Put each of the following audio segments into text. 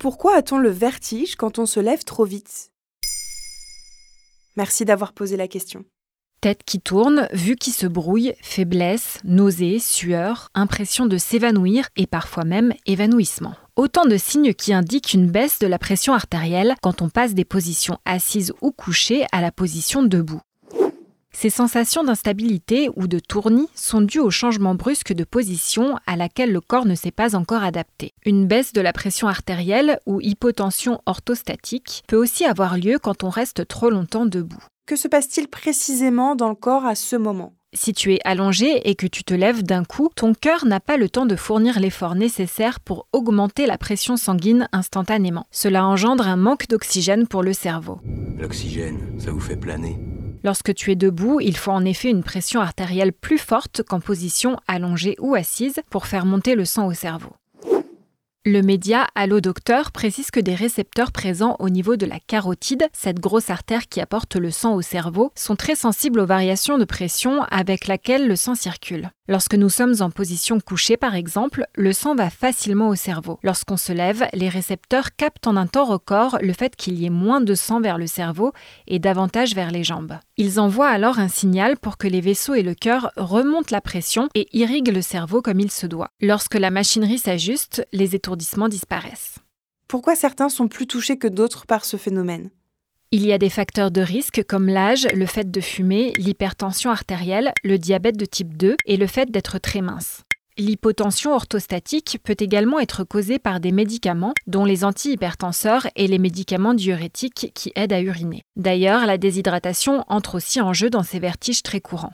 Pourquoi a-t-on le vertige quand on se lève trop vite? Merci d'avoir posé la question. Tête qui tourne, vue qui se brouille, faiblesse, nausée, sueur, impression de s'évanouir et parfois même évanouissement. Autant de signes qui indiquent une baisse de la pression artérielle quand on passe des positions assises ou couchées à la position debout. Ces sensations d'instabilité ou de tournis sont dues au changement brusque de position à laquelle le corps ne s'est pas encore adapté. Une baisse de la pression artérielle ou hypotension orthostatique peut aussi avoir lieu quand on reste trop longtemps debout. Que se passe-t-il précisément dans le corps à ce moment? Si tu es allongé et que tu te lèves d'un coup, ton cœur n'a pas le temps de fournir l'effort nécessaire pour augmenter la pression sanguine instantanément. Cela engendre un manque d'oxygène pour le cerveau. L'oxygène, ça vous fait planer Lorsque tu es debout, il faut en effet une pression artérielle plus forte qu'en position allongée ou assise pour faire monter le sang au cerveau. Le média Allo Docteur précise que des récepteurs présents au niveau de la carotide, cette grosse artère qui apporte le sang au cerveau, sont très sensibles aux variations de pression avec laquelle le sang circule. Lorsque nous sommes en position couchée par exemple, le sang va facilement au cerveau. Lorsqu'on se lève, les récepteurs captent en un temps record le fait qu'il y ait moins de sang vers le cerveau et davantage vers les jambes. Ils envoient alors un signal pour que les vaisseaux et le cœur remontent la pression et irriguent le cerveau comme il se doit. Lorsque la machinerie s'ajuste, les disparaissent. Pourquoi certains sont plus touchés que d'autres par ce phénomène? Il y a des facteurs de risque comme l'âge, le fait de fumer, l'hypertension artérielle, le diabète de type 2 et le fait d'être très mince. L'hypotension orthostatique peut également être causée par des médicaments, dont les antihypertenseurs et les médicaments diurétiques qui aident à uriner. D'ailleurs, la déshydratation entre aussi en jeu dans ces vertiges très courants.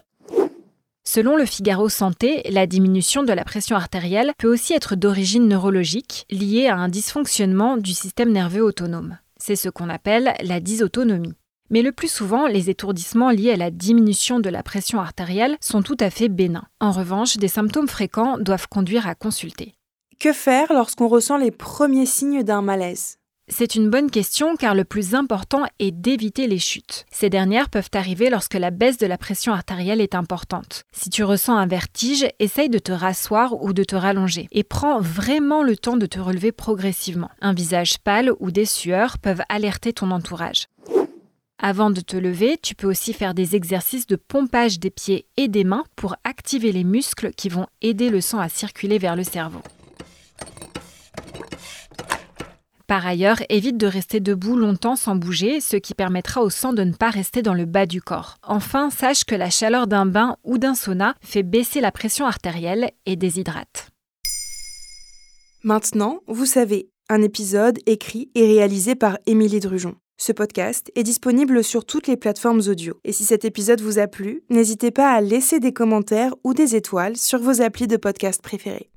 Selon le Figaro Santé, la diminution de la pression artérielle peut aussi être d'origine neurologique, liée à un dysfonctionnement du système nerveux autonome. C'est ce qu'on appelle la dysautonomie. Mais le plus souvent, les étourdissements liés à la diminution de la pression artérielle sont tout à fait bénins. En revanche, des symptômes fréquents doivent conduire à consulter. Que faire lorsqu'on ressent les premiers signes d'un malaise? C'est une bonne question car le plus important est d'éviter les chutes. Ces dernières peuvent arriver lorsque la baisse de la pression artérielle est importante. Si tu ressens un vertige, essaye de te rasseoir ou de te rallonger et prends vraiment le temps de te relever progressivement. Un visage pâle ou des sueurs peuvent alerter ton entourage. Avant de te lever, tu peux aussi faire des exercices de pompage des pieds et des mains pour activer les muscles qui vont aider le sang à circuler vers le cerveau. Par ailleurs, évite de rester debout longtemps sans bouger, ce qui permettra au sang de ne pas rester dans le bas du corps. Enfin, sache que la chaleur d'un bain ou d'un sauna fait baisser la pression artérielle et déshydrate. Maintenant, vous savez, un épisode écrit et réalisé par Émilie Drujon. Ce podcast est disponible sur toutes les plateformes audio. Et si cet épisode vous a plu, n'hésitez pas à laisser des commentaires ou des étoiles sur vos applis de podcast préférés.